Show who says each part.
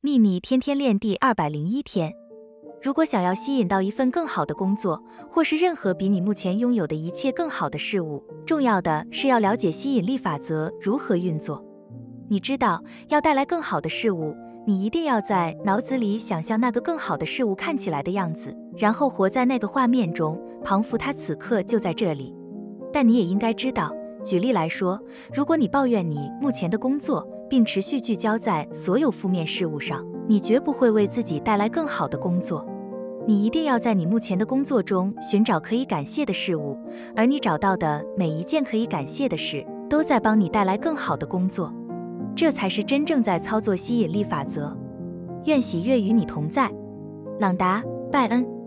Speaker 1: 秘密天天练第二百零一天。如果想要吸引到一份更好的工作，或是任何比你目前拥有的一切更好的事物，重要的是要了解吸引力法则如何运作。你知道，要带来更好的事物，你一定要在脑子里想象那个更好的事物看起来的样子，然后活在那个画面中，仿佛它此刻就在这里。但你也应该知道，举例来说，如果你抱怨你目前的工作，并持续聚焦在所有负面事物上，你绝不会为自己带来更好的工作。你一定要在你目前的工作中寻找可以感谢的事物，而你找到的每一件可以感谢的事，都在帮你带来更好的工作。这才是真正在操作吸引力法则。愿喜悦与你同在，朗达·拜恩。